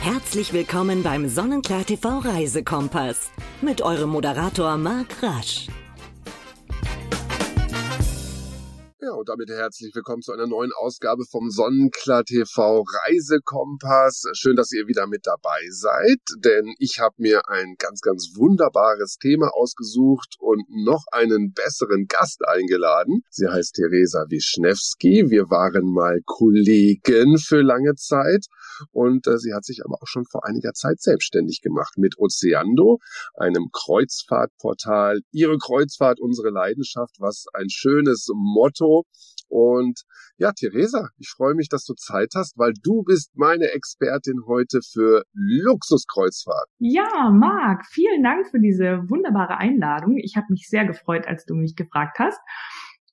Herzlich willkommen beim Sonnenklar TV Reisekompass mit eurem Moderator Marc Rasch. Und damit herzlich willkommen zu einer neuen Ausgabe vom Sonnenklar TV Reisekompass. Schön, dass ihr wieder mit dabei seid, denn ich habe mir ein ganz, ganz wunderbares Thema ausgesucht und noch einen besseren Gast eingeladen. Sie heißt Theresa Wischnewski. Wir waren mal Kollegen für lange Zeit und äh, sie hat sich aber auch schon vor einiger Zeit selbstständig gemacht mit Oceando, einem Kreuzfahrtportal. Ihre Kreuzfahrt, unsere Leidenschaft, was ein schönes Motto und ja, Theresa, ich freue mich, dass du Zeit hast, weil du bist meine Expertin heute für Luxuskreuzfahrt. Ja, Marc, vielen Dank für diese wunderbare Einladung. Ich habe mich sehr gefreut, als du mich gefragt hast.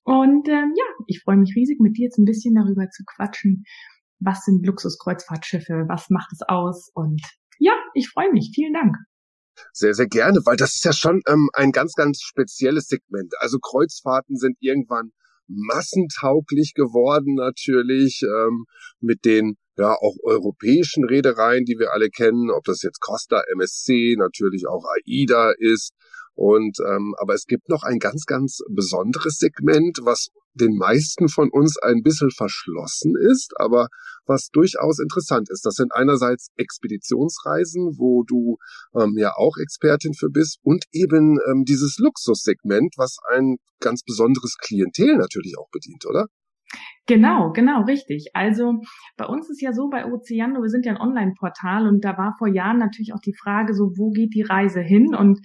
Und ähm, ja, ich freue mich riesig, mit dir jetzt ein bisschen darüber zu quatschen. Was sind Luxuskreuzfahrtschiffe? Was macht es aus? Und ja, ich freue mich. Vielen Dank. Sehr, sehr gerne, weil das ist ja schon ähm, ein ganz, ganz spezielles Segment. Also Kreuzfahrten sind irgendwann massentauglich geworden natürlich ähm, mit den ja auch europäischen Reedereien, die wir alle kennen, ob das jetzt Costa, MSC, natürlich auch AIDA ist. Und ähm, aber es gibt noch ein ganz, ganz besonderes Segment, was den meisten von uns ein bisschen verschlossen ist, aber was durchaus interessant ist. Das sind einerseits Expeditionsreisen, wo du ähm, ja auch Expertin für bist, und eben ähm, dieses Luxussegment, was ein ganz besonderes Klientel natürlich auch bedient, oder? Genau, genau, richtig. Also bei uns ist ja so bei Oceano, wir sind ja ein Online-Portal und da war vor Jahren natürlich auch die Frage so, wo geht die Reise hin? Und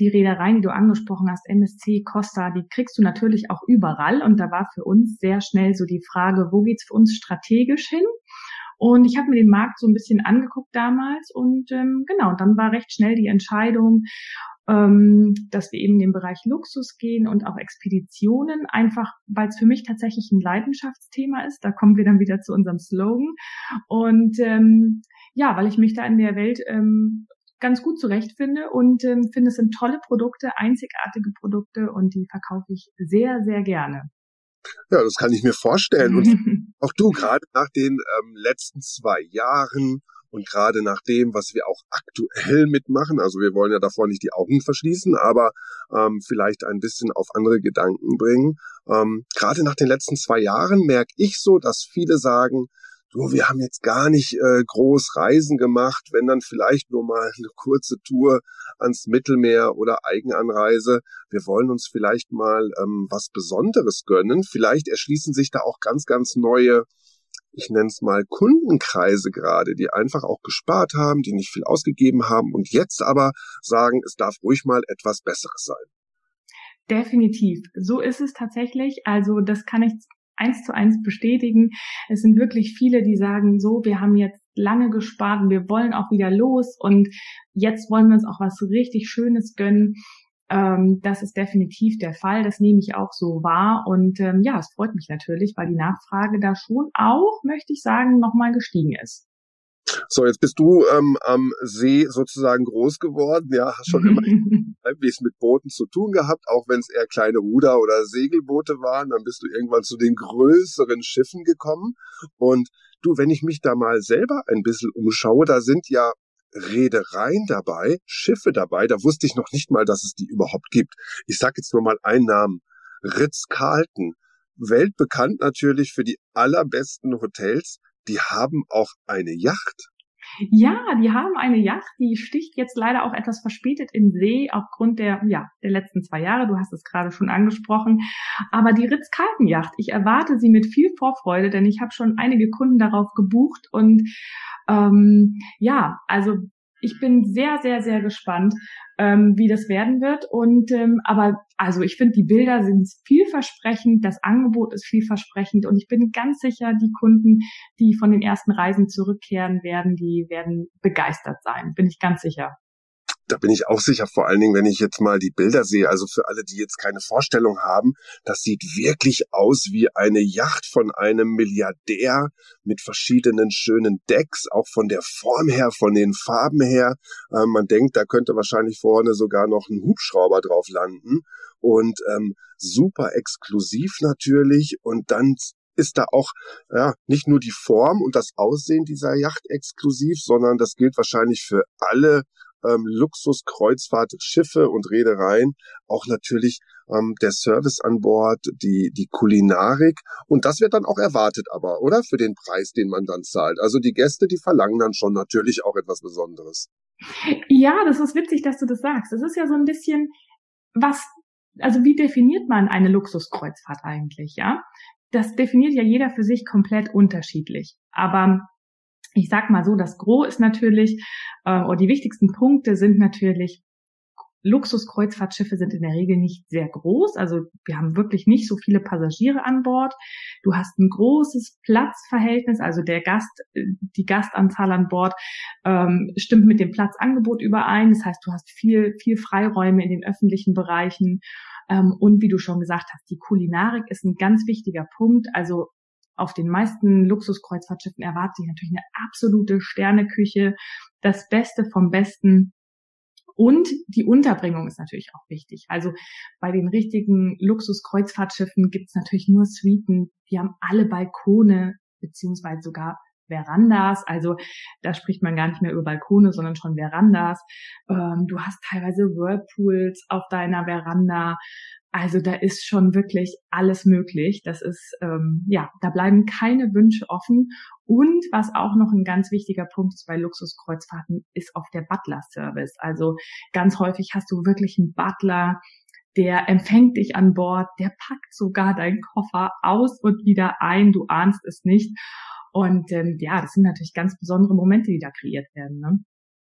die Reedereien, die du angesprochen hast, MSC, Costa, die kriegst du natürlich auch überall. Und da war für uns sehr schnell so die Frage, wo geht's für uns strategisch hin? Und ich habe mir den Markt so ein bisschen angeguckt damals und ähm, genau, dann war recht schnell die Entscheidung, ähm, dass wir eben in den Bereich Luxus gehen und auch Expeditionen, einfach weil es für mich tatsächlich ein Leidenschaftsthema ist. Da kommen wir dann wieder zu unserem Slogan. Und ähm, ja, weil ich mich da in der Welt ähm, ganz gut zurechtfinde und ähm, finde, es sind tolle Produkte, einzigartige Produkte und die verkaufe ich sehr, sehr gerne. Ja, das kann ich mir vorstellen. Und auch du, gerade nach den ähm, letzten zwei Jahren und gerade nach dem, was wir auch aktuell mitmachen, also wir wollen ja davor nicht die Augen verschließen, aber ähm, vielleicht ein bisschen auf andere Gedanken bringen. Ähm, gerade nach den letzten zwei Jahren merke ich so, dass viele sagen, du, wir haben jetzt gar nicht äh, groß Reisen gemacht, wenn dann vielleicht nur mal eine kurze Tour ans Mittelmeer oder Eigenanreise. Wir wollen uns vielleicht mal ähm, was Besonderes gönnen. Vielleicht erschließen sich da auch ganz, ganz neue ich nenne es mal Kundenkreise gerade, die einfach auch gespart haben, die nicht viel ausgegeben haben und jetzt aber sagen, es darf ruhig mal etwas Besseres sein. Definitiv. So ist es tatsächlich. Also das kann ich eins zu eins bestätigen. Es sind wirklich viele, die sagen, so, wir haben jetzt lange gespart und wir wollen auch wieder los und jetzt wollen wir uns auch was richtig Schönes gönnen. Ähm, das ist definitiv der Fall. Das nehme ich auch so wahr. Und ähm, ja, es freut mich natürlich, weil die Nachfrage da schon auch, möchte ich sagen, nochmal gestiegen ist. So, jetzt bist du ähm, am See sozusagen groß geworden, ja, hast schon immer es mit Booten zu tun gehabt, auch wenn es eher kleine Ruder- oder Segelboote waren, dann bist du irgendwann zu den größeren Schiffen gekommen. Und du, wenn ich mich da mal selber ein bisschen umschaue, da sind ja Reedereien dabei, Schiffe dabei, da wusste ich noch nicht mal, dass es die überhaupt gibt. Ich sage jetzt nur mal einen Namen. Ritz-Carlton, weltbekannt natürlich für die allerbesten Hotels, die haben auch eine Yacht. Ja, die haben eine Yacht, die sticht jetzt leider auch etwas verspätet in See aufgrund der, ja, der letzten zwei Jahre. Du hast es gerade schon angesprochen. Aber die Ritz-Carlton-Yacht, ich erwarte sie mit viel Vorfreude, denn ich habe schon einige Kunden darauf gebucht und ähm, ja, also ich bin sehr, sehr, sehr gespannt, ähm, wie das werden wird. Und ähm, aber also ich finde, die Bilder sind vielversprechend, das Angebot ist vielversprechend und ich bin ganz sicher, die Kunden, die von den ersten Reisen zurückkehren werden, die werden begeistert sein. Bin ich ganz sicher da bin ich auch sicher, vor allen Dingen, wenn ich jetzt mal die Bilder sehe, also für alle, die jetzt keine Vorstellung haben, das sieht wirklich aus wie eine Yacht von einem Milliardär mit verschiedenen schönen Decks, auch von der Form her, von den Farben her. Ähm, man denkt, da könnte wahrscheinlich vorne sogar noch ein Hubschrauber drauf landen. Und ähm, super exklusiv natürlich. Und dann ist da auch ja, nicht nur die Form und das Aussehen dieser Yacht exklusiv, sondern das gilt wahrscheinlich für alle ähm, Luxuskreuzfahrtschiffe und Reedereien, auch natürlich ähm, der Service an Bord, die, die Kulinarik und das wird dann auch erwartet aber, oder? Für den Preis, den man dann zahlt. Also die Gäste, die verlangen dann schon natürlich auch etwas Besonderes. Ja, das ist witzig, dass du das sagst. Das ist ja so ein bisschen, was, also wie definiert man eine Luxuskreuzfahrt eigentlich, ja? Das definiert ja jeder für sich komplett unterschiedlich. Aber ich sag mal so, das Gros ist natürlich, äh, oder die wichtigsten Punkte sind natürlich Luxuskreuzfahrtschiffe sind in der Regel nicht sehr groß. Also wir haben wirklich nicht so viele Passagiere an Bord. Du hast ein großes Platzverhältnis, also der Gast, die Gastanzahl an Bord ähm, stimmt mit dem Platzangebot überein. Das heißt, du hast viel, viel Freiräume in den öffentlichen Bereichen. Ähm, und wie du schon gesagt hast, die Kulinarik ist ein ganz wichtiger Punkt. Also auf den meisten Luxuskreuzfahrtschiffen erwartet sich natürlich eine absolute Sterneküche, das Beste vom Besten. Und die Unterbringung ist natürlich auch wichtig. Also bei den richtigen Luxuskreuzfahrtschiffen gibt es natürlich nur Suiten, die haben alle Balkone beziehungsweise sogar Verandas. Also da spricht man gar nicht mehr über Balkone, sondern schon Verandas. Ähm, du hast teilweise Whirlpools auf deiner Veranda. Also da ist schon wirklich alles möglich. Das ist, ähm, ja, da bleiben keine Wünsche offen. Und was auch noch ein ganz wichtiger Punkt bei Luxuskreuzfahrten, ist auf der Butler-Service. Also ganz häufig hast du wirklich einen Butler, der empfängt dich an Bord, der packt sogar deinen Koffer aus und wieder ein, du ahnst es nicht. Und ähm, ja, das sind natürlich ganz besondere Momente, die da kreiert werden. Ne?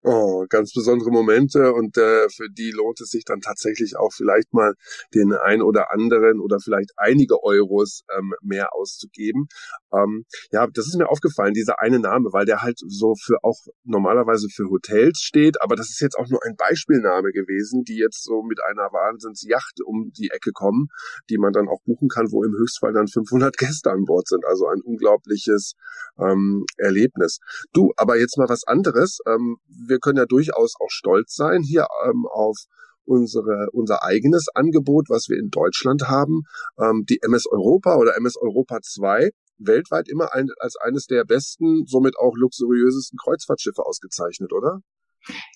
Oh, ganz besondere Momente und äh, für die lohnt es sich dann tatsächlich auch vielleicht mal den ein oder anderen oder vielleicht einige Euros ähm, mehr auszugeben. Ähm, ja, das ist mir aufgefallen, dieser eine Name, weil der halt so für auch normalerweise für Hotels steht, aber das ist jetzt auch nur ein Beispielname gewesen, die jetzt so mit einer Wahnsinnsjacht um die Ecke kommen, die man dann auch buchen kann, wo im Höchstfall dann 500 Gäste an Bord sind. Also ein unglaubliches ähm, Erlebnis. Du, aber jetzt mal was anderes. Ähm, wir können ja durchaus auch stolz sein hier ähm, auf unsere, unser eigenes Angebot, was wir in Deutschland haben. Ähm, die MS Europa oder MS Europa 2 weltweit immer ein, als eines der besten, somit auch luxuriösesten Kreuzfahrtschiffe ausgezeichnet, oder?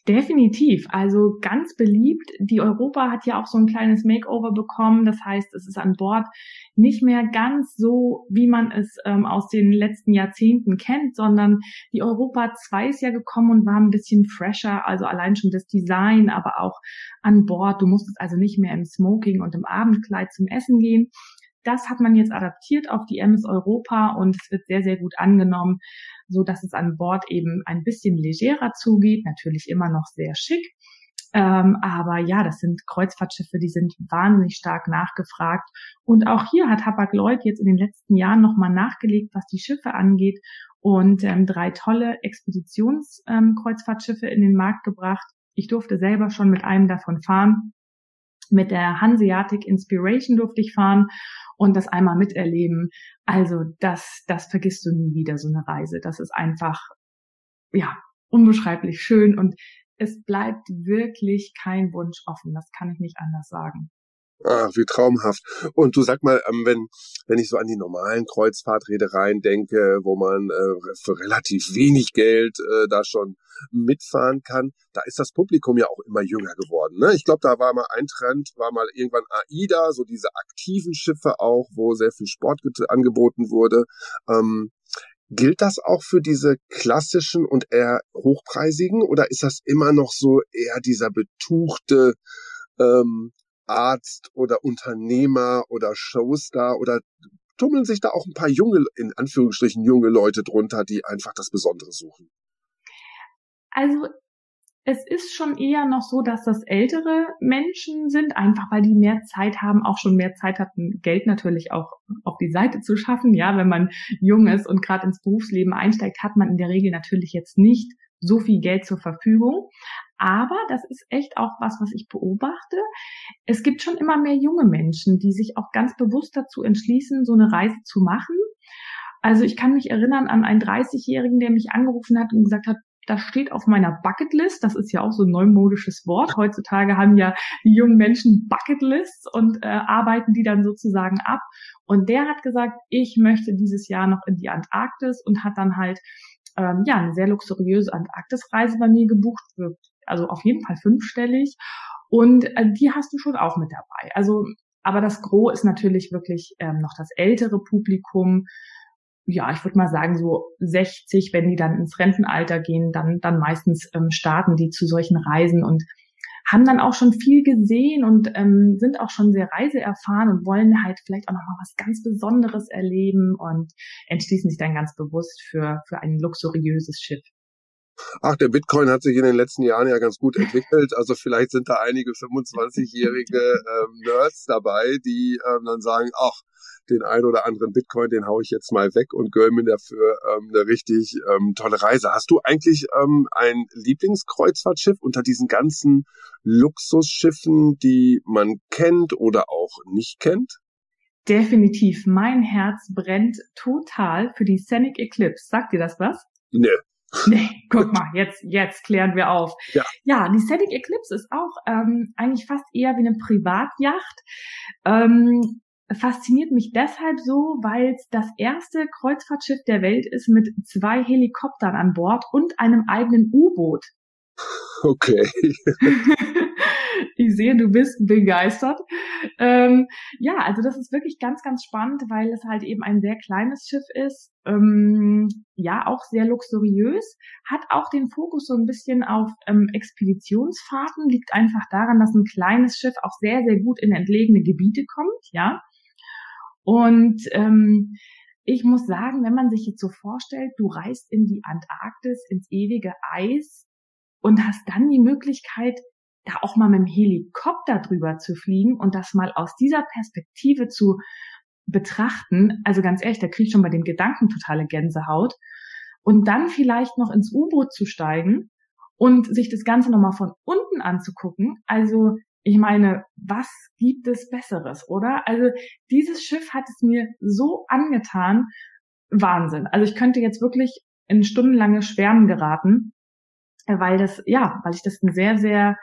Definitiv. Also ganz beliebt. Die Europa hat ja auch so ein kleines Makeover bekommen. Das heißt, es ist an Bord nicht mehr ganz so, wie man es ähm, aus den letzten Jahrzehnten kennt, sondern die Europa 2 ist ja gekommen und war ein bisschen fresher. Also allein schon das Design, aber auch an Bord. Du musstest also nicht mehr im Smoking und im Abendkleid zum Essen gehen. Das hat man jetzt adaptiert auf die MS Europa und es wird sehr, sehr gut angenommen, so dass es an Bord eben ein bisschen legerer zugeht, natürlich immer noch sehr schick. Ähm, aber ja, das sind Kreuzfahrtschiffe, die sind wahnsinnig stark nachgefragt. Und auch hier hat Hapag-Lloyd jetzt in den letzten Jahren nochmal nachgelegt, was die Schiffe angeht und ähm, drei tolle Expeditionskreuzfahrtschiffe ähm, in den Markt gebracht. Ich durfte selber schon mit einem davon fahren. Mit der Hanseatic Inspiration durfte ich fahren und das einmal miterleben. Also das, das vergisst du nie wieder, so eine Reise. Das ist einfach, ja, unbeschreiblich schön und es bleibt wirklich kein Wunsch offen. Das kann ich nicht anders sagen. Ach, wie traumhaft. Und du sag mal, ähm, wenn, wenn ich so an die normalen Kreuzfahrtreedereien denke, wo man äh, für relativ wenig Geld äh, da schon mitfahren kann, da ist das Publikum ja auch immer jünger geworden. Ne? Ich glaube, da war mal ein Trend, war mal irgendwann AIDA, so diese aktiven Schiffe auch, wo sehr viel Sport angeboten wurde. Ähm, Gilt das auch für diese klassischen und eher hochpreisigen oder ist das immer noch so eher dieser betuchte ähm, Arzt oder Unternehmer oder Showstar oder tummeln sich da auch ein paar junge, in Anführungsstrichen junge Leute drunter, die einfach das Besondere suchen? Also es ist schon eher noch so, dass das ältere Menschen sind, einfach weil die mehr Zeit haben, auch schon mehr Zeit hatten, Geld natürlich auch auf die Seite zu schaffen. Ja, wenn man jung ist und gerade ins Berufsleben einsteigt, hat man in der Regel natürlich jetzt nicht so viel Geld zur Verfügung. Aber das ist echt auch was, was ich beobachte. Es gibt schon immer mehr junge Menschen, die sich auch ganz bewusst dazu entschließen, so eine Reise zu machen. Also ich kann mich erinnern an einen 30-Jährigen, der mich angerufen hat und gesagt hat, das steht auf meiner Bucketlist. Das ist ja auch so ein neumodisches Wort. Heutzutage haben ja die jungen Menschen Bucketlists und äh, arbeiten die dann sozusagen ab. Und der hat gesagt, ich möchte dieses Jahr noch in die Antarktis und hat dann halt ähm, ja eine sehr luxuriöse Antarktisreise bei mir gebucht. Also auf jeden Fall fünfstellig. Und äh, die hast du schon auch mit dabei. Also, aber das Gros ist natürlich wirklich ähm, noch das ältere Publikum, ja, ich würde mal sagen, so 60, wenn die dann ins Rentenalter gehen, dann, dann meistens ähm, starten die zu solchen Reisen und haben dann auch schon viel gesehen und ähm, sind auch schon sehr reiseerfahren und wollen halt vielleicht auch noch mal was ganz Besonderes erleben und entschließen sich dann ganz bewusst für, für ein luxuriöses Schiff. Ach, der Bitcoin hat sich in den letzten Jahren ja ganz gut entwickelt. Also vielleicht sind da einige 25-jährige ähm, Nerds dabei, die ähm, dann sagen, ach, den ein oder anderen Bitcoin, den hau ich jetzt mal weg und gönn mir dafür ähm, eine richtig ähm, tolle Reise. Hast du eigentlich ähm, ein Lieblingskreuzfahrtschiff unter diesen ganzen Luxusschiffen, die man kennt oder auch nicht kennt? Definitiv. Mein Herz brennt total für die Scenic Eclipse. Sagt dir das was? Nee. Nee, guck mal, jetzt, jetzt klären wir auf. Ja, ja die Scenic Eclipse ist auch ähm, eigentlich fast eher wie eine Privatjacht. Ähm, fasziniert mich deshalb so, weil es das erste Kreuzfahrtschiff der Welt ist mit zwei Helikoptern an Bord und einem eigenen U-Boot. Okay. ich sehe, du bist begeistert. Ähm, ja, also das ist wirklich ganz, ganz spannend, weil es halt eben ein sehr kleines Schiff ist. Ähm, ja, auch sehr luxuriös, hat auch den Fokus so ein bisschen auf ähm, Expeditionsfahrten, liegt einfach daran, dass ein kleines Schiff auch sehr, sehr gut in entlegene Gebiete kommt, ja. Und ähm, ich muss sagen, wenn man sich jetzt so vorstellt, du reist in die Antarktis, ins ewige Eis und hast dann die Möglichkeit, da auch mal mit dem Helikopter drüber zu fliegen und das mal aus dieser Perspektive zu betrachten, also ganz ehrlich, da krieg ich schon bei dem Gedanken totale Gänsehaut. Und dann vielleicht noch ins U-Boot zu steigen und sich das Ganze nochmal von unten anzugucken. Also ich meine, was gibt es Besseres, oder? Also dieses Schiff hat es mir so angetan. Wahnsinn. Also ich könnte jetzt wirklich in stundenlange Schwärmen geraten, weil das, ja, weil ich das ein sehr, sehr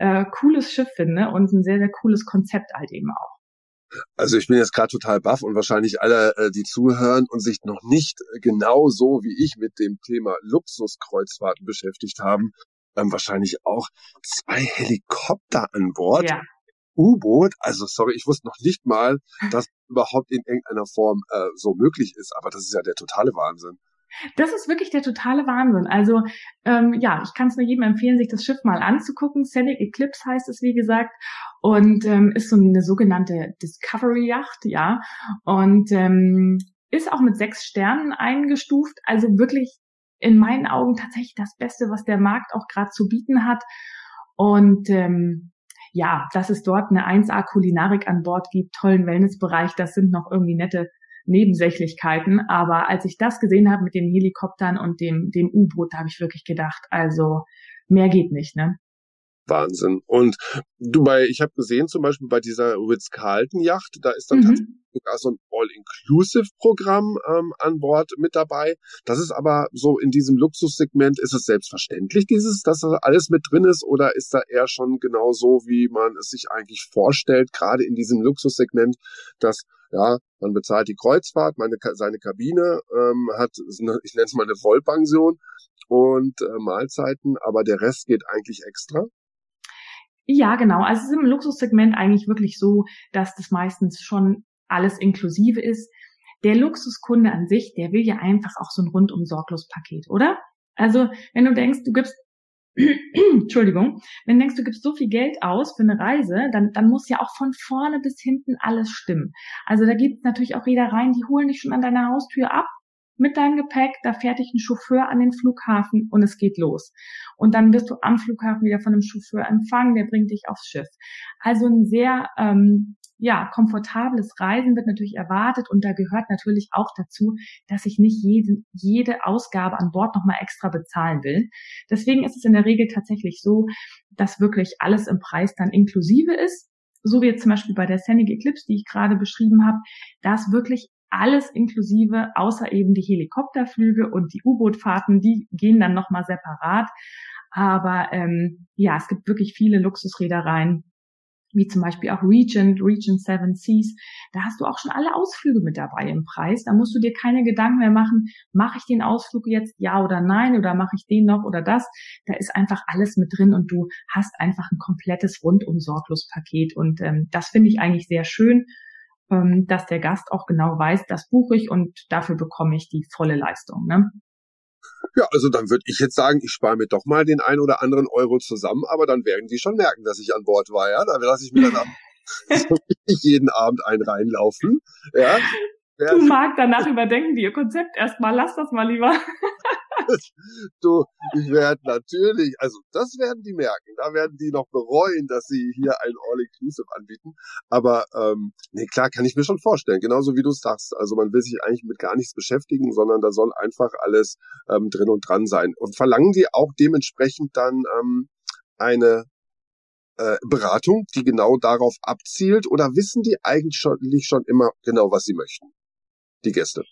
äh, cooles Schiff finde und ein sehr, sehr cooles Konzept halt eben auch. Also ich bin jetzt gerade total baff und wahrscheinlich alle, äh, die zuhören und sich noch nicht genau so wie ich mit dem Thema Luxuskreuzfahrten beschäftigt haben, ähm, wahrscheinlich auch zwei Helikopter an Bord. Ja. U-Boot, also sorry, ich wusste noch nicht mal, dass überhaupt in irgendeiner Form äh, so möglich ist, aber das ist ja der totale Wahnsinn. Das ist wirklich der totale Wahnsinn. Also ähm, ja, ich kann es nur jedem empfehlen, sich das Schiff mal anzugucken. Scenic Eclipse heißt es, wie gesagt, und ähm, ist so eine sogenannte Discovery Yacht, ja, und ähm, ist auch mit sechs Sternen eingestuft. Also wirklich in meinen Augen tatsächlich das Beste, was der Markt auch gerade zu bieten hat. Und ähm, ja, dass es dort eine 1A-Kulinarik an Bord gibt, tollen Wellnessbereich, das sind noch irgendwie nette Nebensächlichkeiten. Aber als ich das gesehen habe mit den Helikoptern und dem, dem U-Boot, da habe ich wirklich gedacht, also mehr geht nicht, ne? Wahnsinn. Und du bei, ich habe gesehen zum Beispiel bei dieser Ritz-Carlton-Yacht, da ist dann mhm. tatsächlich sogar so ein All-Inclusive-Programm ähm, an Bord mit dabei. Das ist aber so in diesem Luxussegment, ist es selbstverständlich, dieses, dass da alles mit drin ist, oder ist da eher schon genau so, wie man es sich eigentlich vorstellt, gerade in diesem Luxussegment, dass ja, man bezahlt die Kreuzfahrt, meine, seine Kabine, ähm, hat, eine, ich nenne es mal eine Vollpension und äh, Mahlzeiten, aber der Rest geht eigentlich extra. Ja, genau. Also es ist im Luxussegment eigentlich wirklich so, dass das meistens schon alles inklusive ist. Der Luxuskunde an sich, der will ja einfach auch so ein rundum sorglos Paket, oder? Also, wenn du denkst, du gibst Entschuldigung, wenn du denkst, du gibst so viel Geld aus für eine Reise, dann, dann muss ja auch von vorne bis hinten alles stimmen. Also da gibt natürlich auch Reedereien, die holen dich schon an deiner Haustür ab mit deinem Gepäck, da fährt dich ein Chauffeur an den Flughafen und es geht los. Und dann wirst du am Flughafen wieder von einem Chauffeur empfangen, der bringt dich aufs Schiff. Also ein sehr ähm, ja, komfortables Reisen wird natürlich erwartet und da gehört natürlich auch dazu, dass ich nicht jede, jede Ausgabe an Bord nochmal extra bezahlen will. Deswegen ist es in der Regel tatsächlich so, dass wirklich alles im Preis dann inklusive ist. So wie jetzt zum Beispiel bei der Scenic Eclipse, die ich gerade beschrieben habe, da ist wirklich alles inklusive, außer eben die Helikopterflüge und die U-Bootfahrten, die gehen dann nochmal separat. Aber ähm, ja, es gibt wirklich viele Luxusreedereien, wie zum Beispiel auch Regent, Regent Seven Seas. Da hast du auch schon alle Ausflüge mit dabei im Preis. Da musst du dir keine Gedanken mehr machen, mache ich den Ausflug jetzt ja oder nein oder mache ich den noch oder das. Da ist einfach alles mit drin und du hast einfach ein komplettes rundum sorglos Paket. Und ähm, das finde ich eigentlich sehr schön, ähm, dass der Gast auch genau weiß, das buche ich und dafür bekomme ich die volle Leistung. Ne? Ja, also dann würde ich jetzt sagen, ich spare mir doch mal den ein oder anderen Euro zusammen, aber dann werden die schon merken, dass ich an Bord war, ja. Da lasse ich mir dann so jeden Abend einen reinlaufen. Ja. Du magst danach überdenken die ihr Konzept erstmal. Lass das mal lieber. du, ich werde natürlich, also das werden die merken. Da werden die noch bereuen, dass sie hier ein All-Inclusive anbieten. Aber ähm, nee, klar, kann ich mir schon vorstellen. Genauso wie du es sagst. Also man will sich eigentlich mit gar nichts beschäftigen, sondern da soll einfach alles ähm, drin und dran sein. Und verlangen die auch dementsprechend dann ähm, eine äh, Beratung, die genau darauf abzielt, oder wissen die eigentlich schon, schon immer genau, was sie möchten? Die Gäste.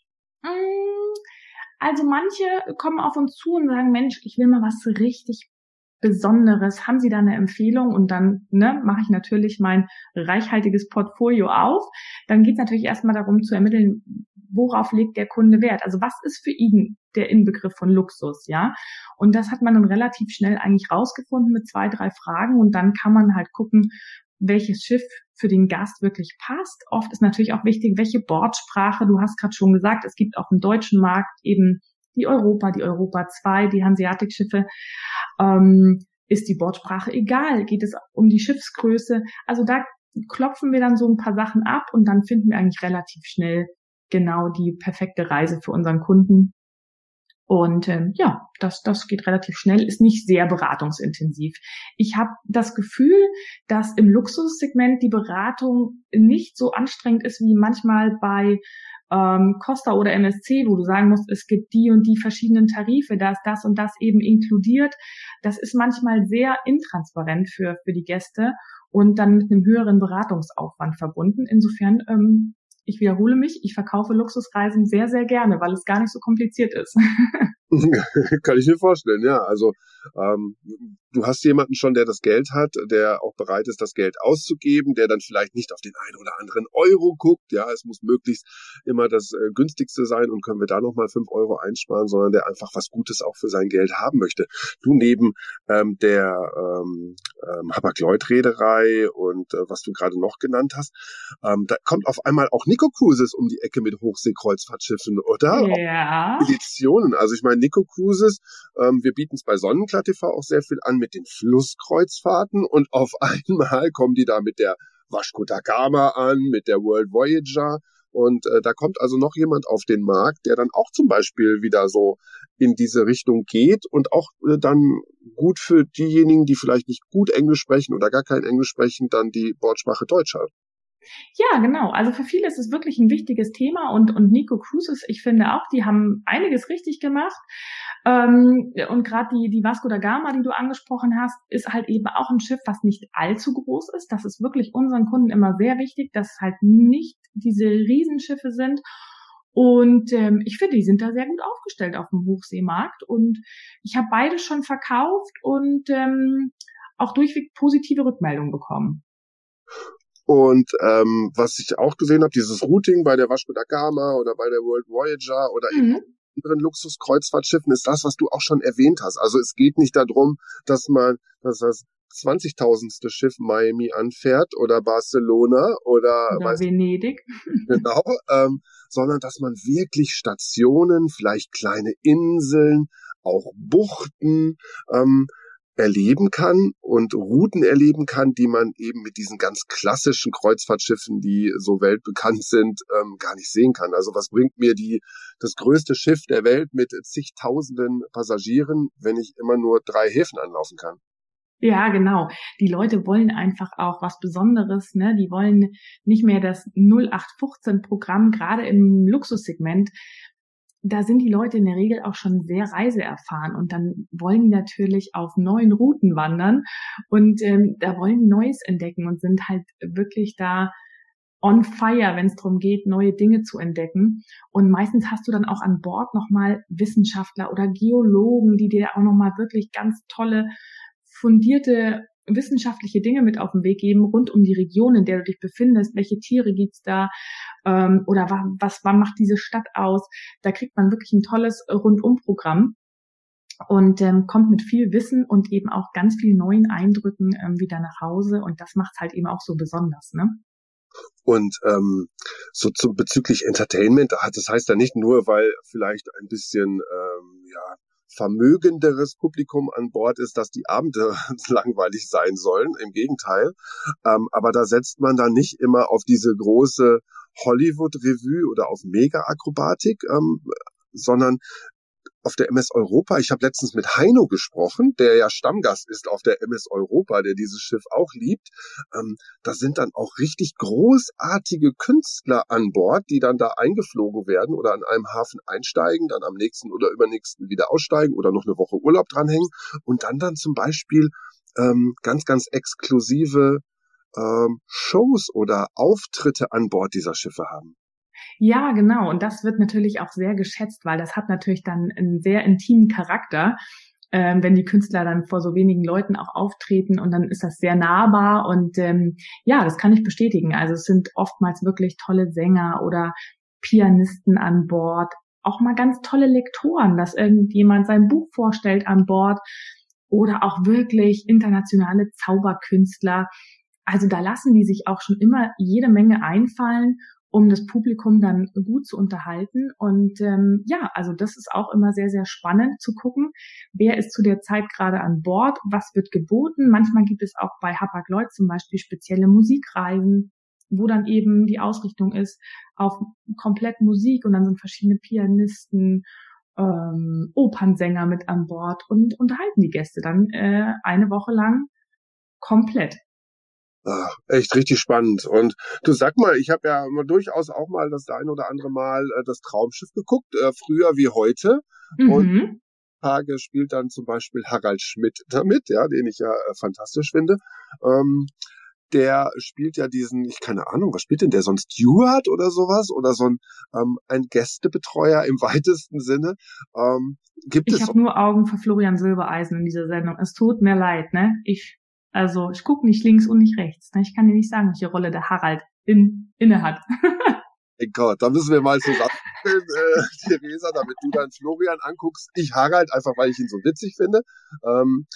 Also manche kommen auf uns zu und sagen, Mensch, ich will mal was richtig Besonderes. Haben Sie da eine Empfehlung? Und dann ne, mache ich natürlich mein reichhaltiges Portfolio auf. Dann geht es natürlich erstmal darum zu ermitteln, worauf legt der Kunde Wert? Also was ist für ihn der Inbegriff von Luxus, ja? Und das hat man dann relativ schnell eigentlich rausgefunden mit zwei, drei Fragen und dann kann man halt gucken, welches Schiff für den Gast wirklich passt. Oft ist natürlich auch wichtig, welche Bordsprache. Du hast gerade schon gesagt, es gibt auf dem deutschen Markt eben die Europa, die Europa 2, die Hanseatic-Schiffe. Ähm, ist die Bordsprache egal? Geht es um die Schiffsgröße? Also da klopfen wir dann so ein paar Sachen ab und dann finden wir eigentlich relativ schnell genau die perfekte Reise für unseren Kunden. Und ähm, ja, das, das geht relativ schnell, ist nicht sehr beratungsintensiv. Ich habe das Gefühl, dass im Luxussegment die Beratung nicht so anstrengend ist wie manchmal bei ähm, Costa oder MSC, wo du sagen musst, es gibt die und die verschiedenen Tarife, da ist das und das eben inkludiert. Das ist manchmal sehr intransparent für, für die Gäste und dann mit einem höheren Beratungsaufwand verbunden. Insofern ähm, ich wiederhole mich, ich verkaufe Luxusreisen sehr, sehr gerne, weil es gar nicht so kompliziert ist. Kann ich mir vorstellen, ja. Also ähm, du hast jemanden schon, der das Geld hat, der auch bereit ist, das Geld auszugeben, der dann vielleicht nicht auf den einen oder anderen Euro guckt. Ja, es muss möglichst immer das äh, günstigste sein und können wir da nochmal fünf Euro einsparen, sondern der einfach was Gutes auch für sein Geld haben möchte. Du neben ähm, der ähm, ähm, Hapag-Lloyd-Reederei und äh, was du gerade noch genannt hast, ähm, da kommt auf einmal auch Nico Cruises um die Ecke mit Hochseekreuzfahrtschiffen, oder? Ja. Editionen. Also ich meine, Nico Cruises, ähm, wir bieten es bei Sonnenklar TV auch sehr viel an mit den Flusskreuzfahrten. Und auf einmal kommen die da mit der Vasco da Gama an, mit der World Voyager. Und äh, da kommt also noch jemand auf den Markt, der dann auch zum Beispiel wieder so in diese Richtung geht und auch äh, dann gut für diejenigen, die vielleicht nicht gut Englisch sprechen oder gar kein Englisch sprechen, dann die Bordsprache Deutsch hat. Ja, genau. Also für viele ist es wirklich ein wichtiges Thema und, und Nico Cruises, ich finde auch, die haben einiges richtig gemacht. Ähm, und gerade die, die Vasco da Gama, die du angesprochen hast, ist halt eben auch ein Schiff, was nicht allzu groß ist. Das ist wirklich unseren Kunden immer sehr wichtig, dass es halt nicht diese Riesenschiffe sind. Und ähm, ich finde, die sind da sehr gut aufgestellt auf dem Hochseemarkt. Und ich habe beide schon verkauft und ähm, auch durchweg positive Rückmeldungen bekommen. Und ähm, was ich auch gesehen habe, dieses Routing bei der Vasco da Gama oder bei der World Voyager oder mhm. eben anderen Luxuskreuzfahrtschiffen ist das, was du auch schon erwähnt hast. Also es geht nicht darum, dass man, dass das 20.000. Schiff Miami anfährt oder Barcelona oder, oder Venedig. genau, ähm, sondern dass man wirklich Stationen, vielleicht kleine Inseln, auch Buchten, ähm, erleben kann und Routen erleben kann, die man eben mit diesen ganz klassischen Kreuzfahrtschiffen, die so weltbekannt sind, ähm, gar nicht sehen kann. Also was bringt mir die das größte Schiff der Welt mit zigtausenden Passagieren, wenn ich immer nur drei Häfen anlaufen kann? Ja, genau. Die Leute wollen einfach auch was Besonderes, ne? Die wollen nicht mehr das 0815 Programm, gerade im Luxussegment, da sind die Leute in der Regel auch schon sehr reiseerfahren und dann wollen die natürlich auf neuen Routen wandern und ähm, da wollen die Neues entdecken und sind halt wirklich da on fire, wenn es darum geht, neue Dinge zu entdecken. Und meistens hast du dann auch an Bord nochmal Wissenschaftler oder Geologen, die dir auch nochmal wirklich ganz tolle, fundierte wissenschaftliche Dinge mit auf den Weg geben rund um die Region, in der du dich befindest. Welche Tiere gibt's da? Ähm, oder was, was macht diese Stadt aus? Da kriegt man wirklich ein tolles Rundumprogramm und ähm, kommt mit viel Wissen und eben auch ganz vielen neuen Eindrücken ähm, wieder nach Hause. Und das macht halt eben auch so besonders. Ne? Und ähm, so zum bezüglich Entertainment, das heißt ja nicht nur, weil vielleicht ein bisschen ähm, ja vermögenderes Publikum an Bord ist, dass die Abende langweilig sein sollen. Im Gegenteil. Ähm, aber da setzt man dann nicht immer auf diese große Hollywood-Revue oder auf Mega-Akrobatik, ähm, sondern auf der MS Europa. Ich habe letztens mit Heino gesprochen, der ja Stammgast ist auf der MS Europa, der dieses Schiff auch liebt. Ähm, da sind dann auch richtig großartige Künstler an Bord, die dann da eingeflogen werden oder an einem Hafen einsteigen, dann am nächsten oder übernächsten wieder aussteigen oder noch eine Woche Urlaub dranhängen und dann dann zum Beispiel ähm, ganz, ganz exklusive ähm, Shows oder Auftritte an Bord dieser Schiffe haben. Ja, genau. Und das wird natürlich auch sehr geschätzt, weil das hat natürlich dann einen sehr intimen Charakter, ähm, wenn die Künstler dann vor so wenigen Leuten auch auftreten und dann ist das sehr nahbar und ähm, ja, das kann ich bestätigen. Also es sind oftmals wirklich tolle Sänger oder Pianisten an Bord, auch mal ganz tolle Lektoren, dass irgendjemand sein Buch vorstellt an Bord oder auch wirklich internationale Zauberkünstler. Also da lassen die sich auch schon immer jede Menge einfallen um das Publikum dann gut zu unterhalten. Und ähm, ja, also das ist auch immer sehr, sehr spannend zu gucken, wer ist zu der Zeit gerade an Bord, was wird geboten. Manchmal gibt es auch bei Hapag-Lloyd zum Beispiel spezielle Musikreisen, wo dann eben die Ausrichtung ist auf komplett Musik und dann sind verschiedene Pianisten, ähm, Opernsänger mit an Bord und unterhalten die Gäste dann äh, eine Woche lang komplett. Ach, echt richtig spannend. Und du sag mal, ich habe ja durchaus auch mal das ein oder andere Mal äh, das Traumschiff geguckt, äh, früher wie heute. Mhm. Und Tage spielt dann zum Beispiel Harald Schmidt damit, ja, den ich ja äh, fantastisch finde. Ähm, der spielt ja diesen, ich keine Ahnung, was spielt denn der, so ein Steward oder sowas? Oder so ein, ähm, ein Gästebetreuer im weitesten Sinne. Ähm, gibt ich habe nur Augen für Florian Silbereisen in dieser Sendung. Es tut mir leid, ne? Ich also ich gucke nicht links und nicht rechts. Ne? Ich kann dir nicht sagen, welche Rolle der Harald in, inne hat. Mein Gott, da müssen wir mal zusammen, äh, Theresa, damit du dann Florian anguckst. Ich Harald, einfach weil ich ihn so witzig finde. Ähm,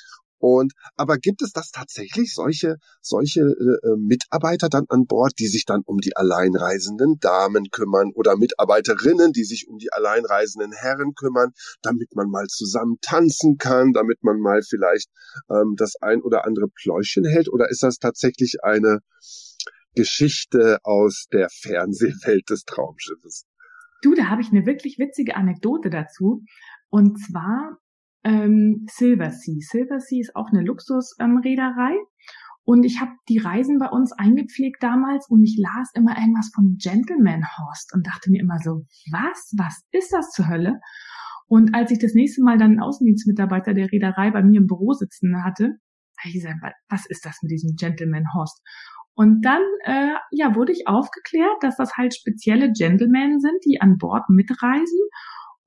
und aber gibt es das tatsächlich solche solche äh, äh, Mitarbeiter dann an Bord, die sich dann um die alleinreisenden Damen kümmern oder Mitarbeiterinnen, die sich um die alleinreisenden Herren kümmern, damit man mal zusammen tanzen kann, damit man mal vielleicht ähm, das ein oder andere Pläuschen hält oder ist das tatsächlich eine Geschichte aus der Fernsehwelt des Traumschiffes? Du, da habe ich eine wirklich witzige Anekdote dazu. Und zwar ähm, Silversea. Silversea ist auch eine Luxusreederei. Ähm, und ich habe die Reisen bei uns eingepflegt damals und ich las immer irgendwas von Gentleman Horst und dachte mir immer so, was? Was ist das zur Hölle? Und als ich das nächste Mal dann einen Außendienstmitarbeiter der Reederei bei mir im Büro sitzen hatte, habe ich gesagt, was ist das mit diesem Gentleman Horst? Und dann äh, ja, wurde ich aufgeklärt, dass das halt spezielle Gentlemen sind, die an Bord mitreisen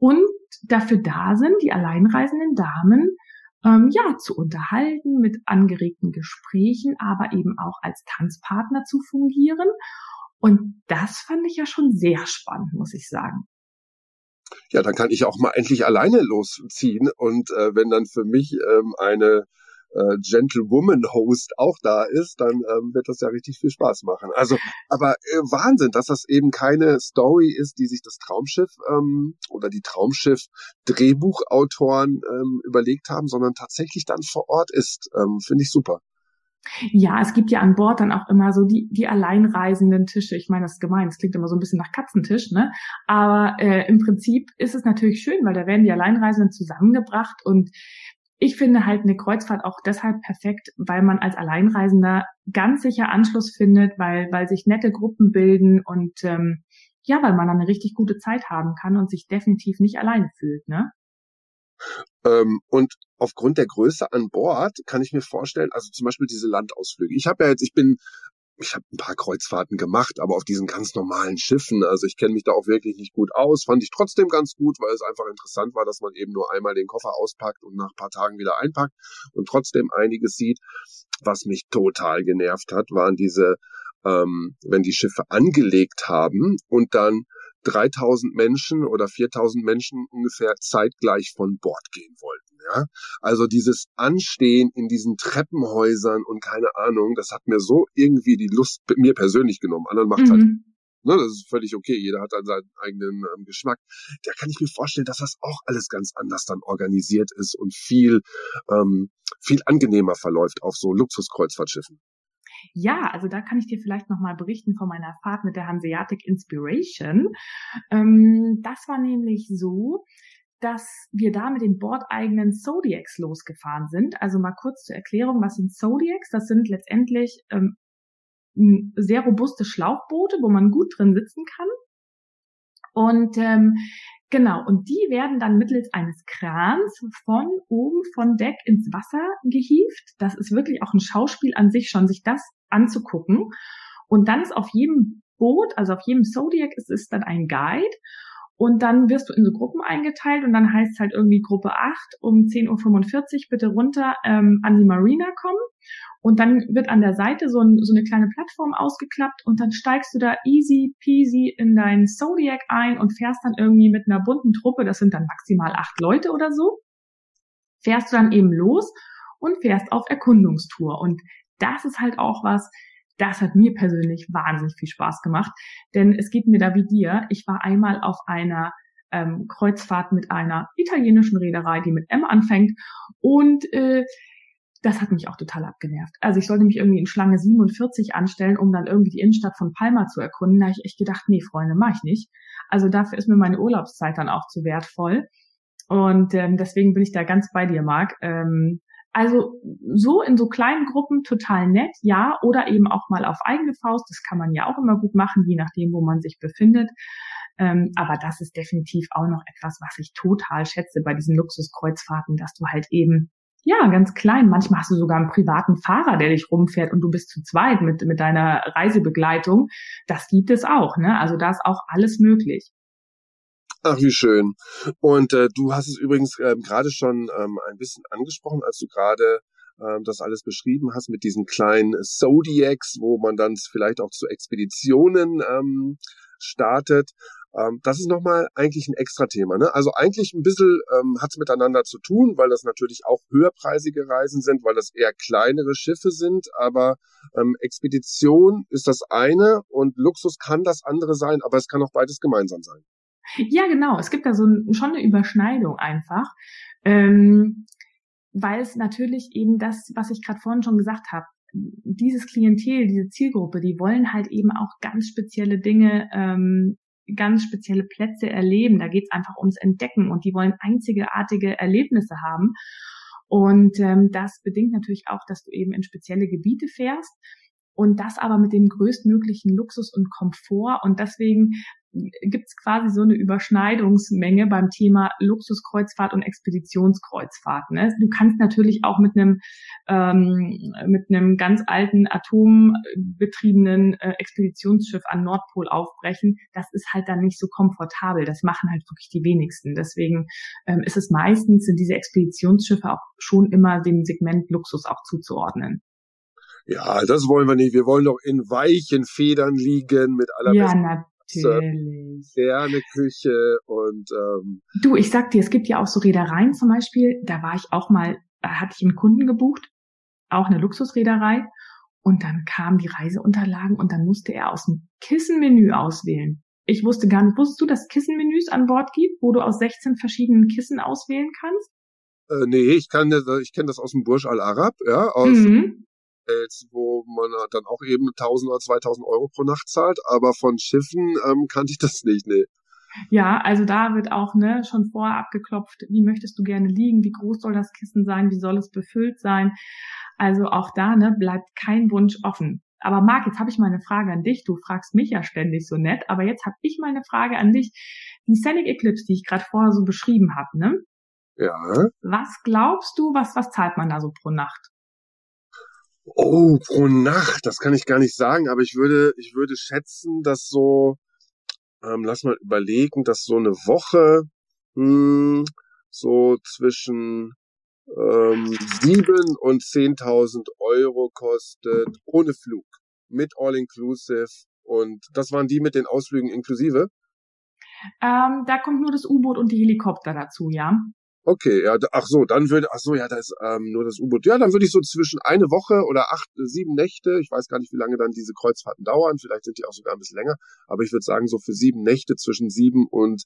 und dafür da sind, die alleinreisenden Damen ähm, ja zu unterhalten, mit angeregten Gesprächen, aber eben auch als Tanzpartner zu fungieren. Und das fand ich ja schon sehr spannend, muss ich sagen. Ja, dann kann ich auch mal endlich alleine losziehen und äh, wenn dann für mich ähm, eine äh, Gentlewoman-Host auch da ist, dann ähm, wird das ja richtig viel Spaß machen. Also, aber äh, Wahnsinn, dass das eben keine Story ist, die sich das Traumschiff ähm, oder die Traumschiff-Drehbuchautoren ähm, überlegt haben, sondern tatsächlich dann vor Ort ist. Ähm, Finde ich super. Ja, es gibt ja an Bord dann auch immer so die, die alleinreisenden Tische. Ich meine, das ist gemein, es klingt immer so ein bisschen nach Katzentisch, ne? Aber äh, im Prinzip ist es natürlich schön, weil da werden die Alleinreisenden zusammengebracht und ich finde halt eine Kreuzfahrt auch deshalb perfekt, weil man als Alleinreisender ganz sicher Anschluss findet, weil, weil sich nette Gruppen bilden und ähm, ja, weil man dann eine richtig gute Zeit haben kann und sich definitiv nicht alleine fühlt, ne? Ähm, und aufgrund der Größe an Bord kann ich mir vorstellen, also zum Beispiel diese Landausflüge. Ich habe ja jetzt, ich bin ich habe ein paar Kreuzfahrten gemacht, aber auf diesen ganz normalen Schiffen. Also ich kenne mich da auch wirklich nicht gut aus. Fand ich trotzdem ganz gut, weil es einfach interessant war, dass man eben nur einmal den Koffer auspackt und nach ein paar Tagen wieder einpackt und trotzdem einiges sieht. Was mich total genervt hat, waren diese, ähm, wenn die Schiffe angelegt haben und dann 3000 Menschen oder 4000 Menschen ungefähr zeitgleich von Bord gehen wollten. Ja, also dieses Anstehen in diesen Treppenhäusern und keine Ahnung, das hat mir so irgendwie die Lust mir persönlich genommen. Anderen macht halt mhm. halt Ne, das ist völlig okay. Jeder hat dann seinen eigenen ähm, Geschmack. Da kann ich mir vorstellen, dass das auch alles ganz anders dann organisiert ist und viel, ähm, viel angenehmer verläuft auf so Luxuskreuzfahrtschiffen. Ja, also da kann ich dir vielleicht nochmal berichten von meiner Fahrt mit der Hanseatic Inspiration. Ähm, das war nämlich so, dass wir da mit den bordeigenen Zodiacs losgefahren sind. Also mal kurz zur Erklärung, was sind Zodiacs? Das sind letztendlich ähm, sehr robuste Schlauchboote, wo man gut drin sitzen kann. Und ähm, genau, und die werden dann mittels eines Krans von oben von Deck ins Wasser gehievt. Das ist wirklich auch ein Schauspiel an sich schon, sich das anzugucken. Und dann ist auf jedem Boot, also auf jedem Zodiac ist es dann ein Guide. Und dann wirst du in so Gruppen eingeteilt und dann heißt es halt irgendwie Gruppe 8 um 10.45 Uhr bitte runter ähm, an die Marina kommen. Und dann wird an der Seite so, ein, so eine kleine Plattform ausgeklappt und dann steigst du da easy peasy in dein Zodiac ein und fährst dann irgendwie mit einer bunten Truppe, das sind dann maximal acht Leute oder so, fährst du dann eben los und fährst auf Erkundungstour. Und das ist halt auch was, das hat mir persönlich wahnsinnig viel Spaß gemacht, denn es geht mir da wie dir. Ich war einmal auf einer ähm, Kreuzfahrt mit einer italienischen Reederei, die mit M anfängt und äh, das hat mich auch total abgenervt. Also ich sollte mich irgendwie in Schlange 47 anstellen, um dann irgendwie die Innenstadt von Palma zu erkunden. Da habe ich echt gedacht, nee, Freunde, mach ich nicht. Also dafür ist mir meine Urlaubszeit dann auch zu wertvoll. Und ähm, deswegen bin ich da ganz bei dir, Marc. Ähm, also so in so kleinen Gruppen total nett, ja, oder eben auch mal auf eigene Faust. Das kann man ja auch immer gut machen, je nachdem, wo man sich befindet. Ähm, aber das ist definitiv auch noch etwas, was ich total schätze bei diesen Luxuskreuzfahrten, dass du halt eben ja, ganz klein. Manchmal hast du sogar einen privaten Fahrer, der dich rumfährt und du bist zu zweit mit, mit deiner Reisebegleitung. Das gibt es auch, ne? Also da ist auch alles möglich. Ach, wie schön. Und äh, du hast es übrigens ähm, gerade schon ähm, ein bisschen angesprochen, als du gerade ähm, das alles beschrieben hast mit diesen kleinen Zodiacs, wo man dann vielleicht auch zu Expeditionen ähm, startet. Ähm, das ist nochmal eigentlich ein extra Thema. Ne? Also eigentlich ein bisschen ähm, hat es miteinander zu tun, weil das natürlich auch höherpreisige Reisen sind, weil das eher kleinere Schiffe sind. Aber ähm, Expedition ist das eine und Luxus kann das andere sein, aber es kann auch beides gemeinsam sein. Ja, genau. Es gibt da so ein, schon eine Überschneidung einfach. Ähm, weil es natürlich eben das, was ich gerade vorhin schon gesagt habe, dieses Klientel, diese Zielgruppe, die wollen halt eben auch ganz spezielle Dinge, ähm, ganz spezielle Plätze erleben. Da geht's einfach ums Entdecken und die wollen einzigartige Erlebnisse haben. Und ähm, das bedingt natürlich auch, dass du eben in spezielle Gebiete fährst und das aber mit dem größtmöglichen Luxus und Komfort. Und deswegen gibt es quasi so eine Überschneidungsmenge beim Thema Luxuskreuzfahrt und Expeditionskreuzfahrt. Ne? Du kannst natürlich auch mit einem ähm, mit einem ganz alten atombetriebenen äh, Expeditionsschiff an Nordpol aufbrechen. Das ist halt dann nicht so komfortabel. Das machen halt wirklich die wenigsten. Deswegen ähm, ist es meistens sind diese Expeditionsschiffe auch schon immer dem Segment Luxus auch zuzuordnen. Ja, das wollen wir nicht. Wir wollen doch in weichen Federn liegen mit aller ja, Natürlich. Sterneküche und ähm, Du, ich sag dir, es gibt ja auch so Reedereien zum Beispiel, da war ich auch mal, da hatte ich einen Kunden gebucht, auch eine Luxusreederei, und dann kamen die Reiseunterlagen und dann musste er aus dem Kissenmenü auswählen. Ich wusste gar nicht, wusstest du, dass Kissenmenüs an Bord gibt, wo du aus 16 verschiedenen Kissen auswählen kannst? Äh, nee, ich kann ich kenne das aus dem Burj Al Arab, ja, aus mhm. Hotels, wo man dann auch eben 1000 oder 2000 Euro pro Nacht zahlt, aber von Schiffen ähm, kannte ich das nicht, nee. Ja, also da wird auch ne, schon vorher abgeklopft, wie möchtest du gerne liegen, wie groß soll das Kissen sein, wie soll es befüllt sein. Also auch da ne, bleibt kein Wunsch offen. Aber Marc, jetzt habe ich mal eine Frage an dich. Du fragst mich ja ständig so nett, aber jetzt habe ich mal eine Frage an dich. Die Scenic Eclipse, die ich gerade vorher so beschrieben habe, ne? Ja. Was glaubst du, was, was zahlt man da so pro Nacht? Oh, pro Nacht, das kann ich gar nicht sagen, aber ich würde, ich würde schätzen, dass so, ähm, lass mal überlegen, dass so eine Woche hm, so zwischen ähm, 7 und 10.000 Euro kostet ohne Flug, mit All-Inclusive und das waren die mit den Ausflügen inklusive? Ähm, da kommt nur das U-Boot und die Helikopter dazu, ja. Okay, ja, ach so, dann würde, ach so, ja, da ist ähm, nur das U-Boot. Ja, dann würde ich so zwischen eine Woche oder acht, äh, sieben Nächte, ich weiß gar nicht, wie lange dann diese Kreuzfahrten dauern, vielleicht sind die auch sogar ein bisschen länger, aber ich würde sagen, so für sieben Nächte zwischen sieben und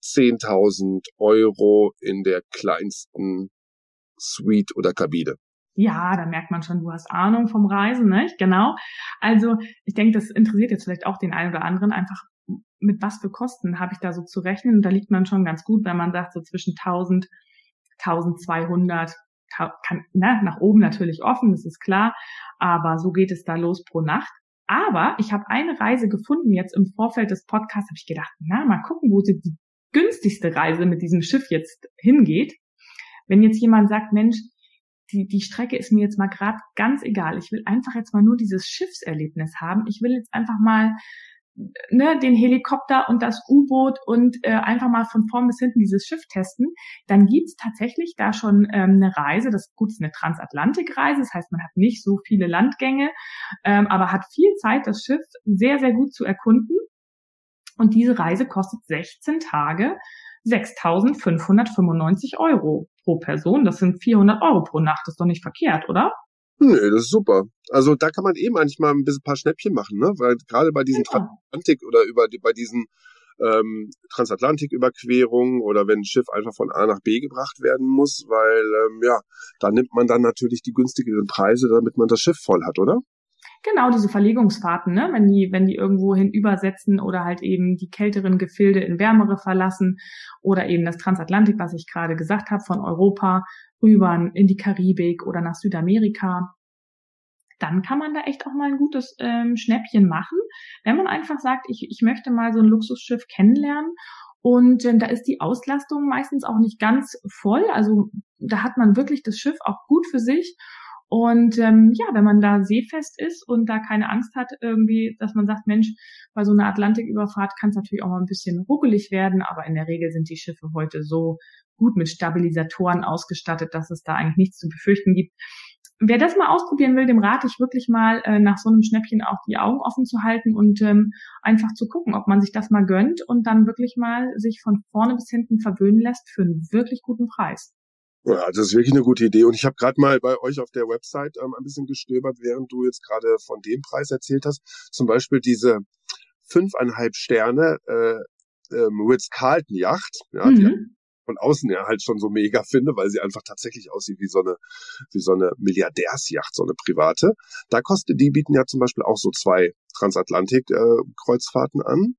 zehntausend Euro in der kleinsten Suite oder Kabine. Ja, da merkt man schon, du hast Ahnung vom Reisen, ne? Genau. Also ich denke, das interessiert jetzt vielleicht auch den einen oder anderen einfach, mit was für Kosten habe ich da so zu rechnen? Und da liegt man schon ganz gut, wenn man sagt, so zwischen 1000, 1200, kann, ne, nach oben natürlich offen, das ist klar, aber so geht es da los pro Nacht. Aber ich habe eine Reise gefunden, jetzt im Vorfeld des Podcasts habe ich gedacht, na, mal gucken, wo sie die günstigste Reise mit diesem Schiff jetzt hingeht. Wenn jetzt jemand sagt, Mensch, die, die Strecke ist mir jetzt mal gerade ganz egal. Ich will einfach jetzt mal nur dieses Schiffserlebnis haben. Ich will jetzt einfach mal ne, den Helikopter und das U-Boot und äh, einfach mal von vorn bis hinten dieses Schiff testen, dann gibt's tatsächlich da schon ähm, eine Reise. Das gut ist eine Transatlantikreise, das heißt, man hat nicht so viele Landgänge, ähm, aber hat viel Zeit, das Schiff sehr, sehr gut zu erkunden. Und diese Reise kostet 16 Tage 6.595 Euro pro Person. Das sind 400 Euro pro Nacht. Das ist doch nicht verkehrt, oder? Nee, das ist super. Also da kann man eben eigentlich mal ein bisschen paar Schnäppchen machen, ne? Weil gerade bei diesen ja. Transatlantik oder über die, bei diesen ähm, Transatlantiküberquerungen oder wenn ein Schiff einfach von A nach B gebracht werden muss, weil ähm, ja, da nimmt man dann natürlich die günstigeren Preise, damit man das Schiff voll hat, oder? Genau, diese Verlegungsfahrten, ne? wenn die, wenn die irgendwo hin übersetzen oder halt eben die kälteren Gefilde in wärmere verlassen oder eben das Transatlantik, was ich gerade gesagt habe, von Europa rüber in die Karibik oder nach Südamerika. Dann kann man da echt auch mal ein gutes ähm, Schnäppchen machen, wenn man einfach sagt, ich, ich möchte mal so ein Luxusschiff kennenlernen und ähm, da ist die Auslastung meistens auch nicht ganz voll. Also da hat man wirklich das Schiff auch gut für sich und ähm, ja, wenn man da seefest ist und da keine Angst hat, irgendwie, dass man sagt, Mensch, bei so einer Atlantiküberfahrt kann es natürlich auch mal ein bisschen ruckelig werden, aber in der Regel sind die Schiffe heute so gut mit Stabilisatoren ausgestattet, dass es da eigentlich nichts zu befürchten gibt. Wer das mal ausprobieren will, dem rate ich wirklich mal, äh, nach so einem Schnäppchen auch die Augen offen zu halten und ähm, einfach zu gucken, ob man sich das mal gönnt und dann wirklich mal sich von vorne bis hinten verwöhnen lässt für einen wirklich guten Preis. Ja, das ist wirklich eine gute Idee. Und ich habe gerade mal bei euch auf der Website ähm, ein bisschen gestöbert, während du jetzt gerade von dem Preis erzählt hast. Zum Beispiel diese fünfeinhalb Sterne äh, ähm, Ritz-Carlton Yacht, ja, mhm. die von außen ja halt schon so mega finde, weil sie einfach tatsächlich aussieht wie so eine, wie so eine Milliardärsjacht, so eine private. Da kostet, die bieten ja zum Beispiel auch so zwei Transatlantik-Kreuzfahrten äh, an.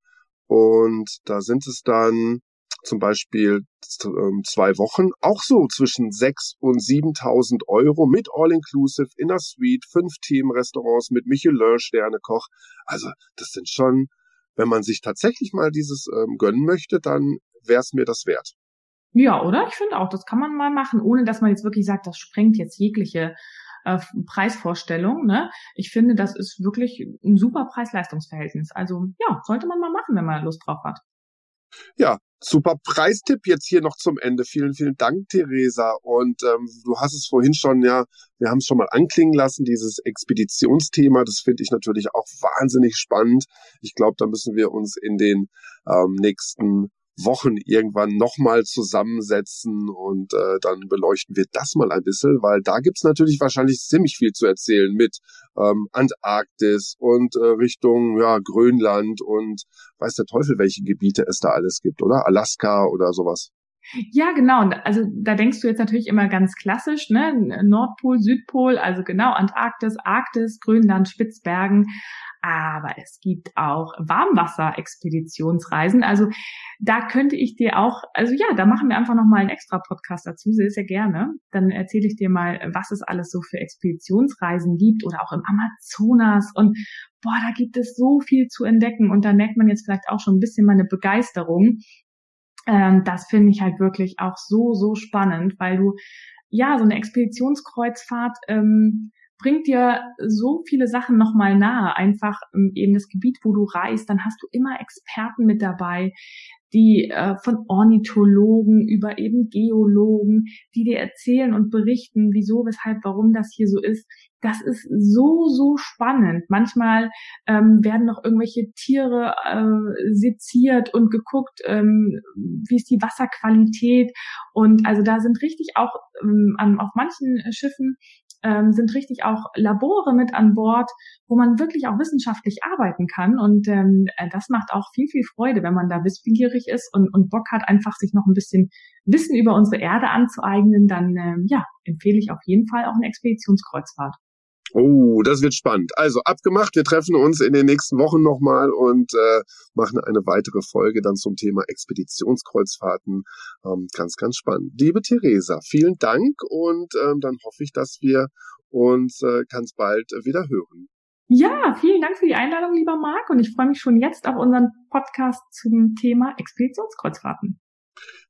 Und da sind es dann zum Beispiel ähm, zwei Wochen, auch so zwischen sechs und 7.000 Euro mit All-Inclusive in der Suite, fünf Team-Restaurants mit Michelin-Sterne-Koch. Also das sind schon, wenn man sich tatsächlich mal dieses ähm, gönnen möchte, dann wäre es mir das wert. Ja, oder? Ich finde auch, das kann man mal machen, ohne dass man jetzt wirklich sagt, das sprengt jetzt jegliche äh, Preisvorstellung. Ne? Ich finde, das ist wirklich ein super Preis-Leistungs-Verhältnis. Also ja, sollte man mal machen, wenn man Lust drauf hat. Ja, super Preistipp jetzt hier noch zum Ende. Vielen, vielen Dank, Theresa. Und ähm, du hast es vorhin schon, ja, wir haben es schon mal anklingen lassen, dieses Expeditionsthema. Das finde ich natürlich auch wahnsinnig spannend. Ich glaube, da müssen wir uns in den ähm, nächsten Wochen irgendwann nochmal zusammensetzen und äh, dann beleuchten wir das mal ein bisschen, weil da gibt's natürlich wahrscheinlich ziemlich viel zu erzählen mit ähm, Antarktis und äh, Richtung ja, Grönland und weiß der Teufel, welche Gebiete es da alles gibt, oder? Alaska oder sowas. Ja, genau. Also da denkst du jetzt natürlich immer ganz klassisch, ne? Nordpol, Südpol, also genau Antarktis, Arktis, Grönland, Spitzbergen. Aber es gibt auch Warmwasser-Expeditionsreisen. Also da könnte ich dir auch, also ja, da machen wir einfach nochmal einen extra Podcast dazu, sehr, sehr gerne. Dann erzähle ich dir mal, was es alles so für Expeditionsreisen gibt oder auch im Amazonas und boah, da gibt es so viel zu entdecken und da merkt man jetzt vielleicht auch schon ein bisschen meine Begeisterung. Ähm, das finde ich halt wirklich auch so, so spannend, weil du ja so eine Expeditionskreuzfahrt ähm, bringt dir so viele Sachen nochmal nahe. Einfach ähm, eben das Gebiet, wo du reist, dann hast du immer Experten mit dabei, die äh, von Ornithologen über eben Geologen, die dir erzählen und berichten, wieso, weshalb, warum das hier so ist. Das ist so, so spannend. Manchmal ähm, werden noch irgendwelche Tiere äh, seziert und geguckt, ähm, wie ist die Wasserqualität. Und also da sind richtig auch ähm, auf manchen Schiffen ähm, sind richtig auch Labore mit an Bord, wo man wirklich auch wissenschaftlich arbeiten kann. Und ähm, äh, das macht auch viel, viel Freude, wenn man da wissbegierig ist und, und Bock hat, einfach sich noch ein bisschen Wissen über unsere Erde anzueignen, dann ähm, ja, empfehle ich auf jeden Fall auch eine Expeditionskreuzfahrt. Oh, das wird spannend. Also abgemacht, wir treffen uns in den nächsten Wochen nochmal und äh, machen eine weitere Folge dann zum Thema Expeditionskreuzfahrten. Ähm, ganz, ganz spannend. Liebe Theresa, vielen Dank und ähm, dann hoffe ich, dass wir uns äh, ganz bald wieder hören. Ja, vielen Dank für die Einladung, lieber Marc, und ich freue mich schon jetzt auf unseren Podcast zum Thema Expeditionskreuzfahrten.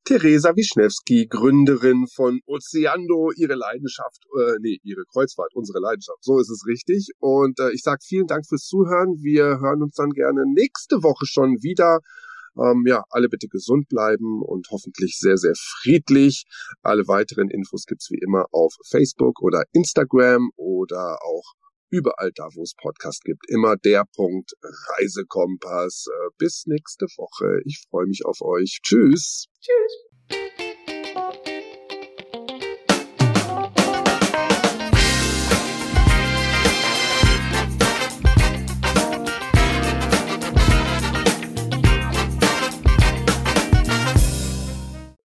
Theresa Wischnewski, Gründerin von Oceando, ihre Leidenschaft, äh, nee, ihre Kreuzfahrt, unsere Leidenschaft, so ist es richtig. Und äh, ich sage vielen Dank fürs Zuhören. Wir hören uns dann gerne nächste Woche schon wieder. Ähm, ja, alle bitte gesund bleiben und hoffentlich sehr, sehr friedlich. Alle weiteren Infos gibt's wie immer auf Facebook oder Instagram oder auch überall da, wo es Podcast gibt. Immer der Punkt Reisekompass. Äh, bis nächste Woche. Ich freue mich auf euch. Tschüss. Tschüss.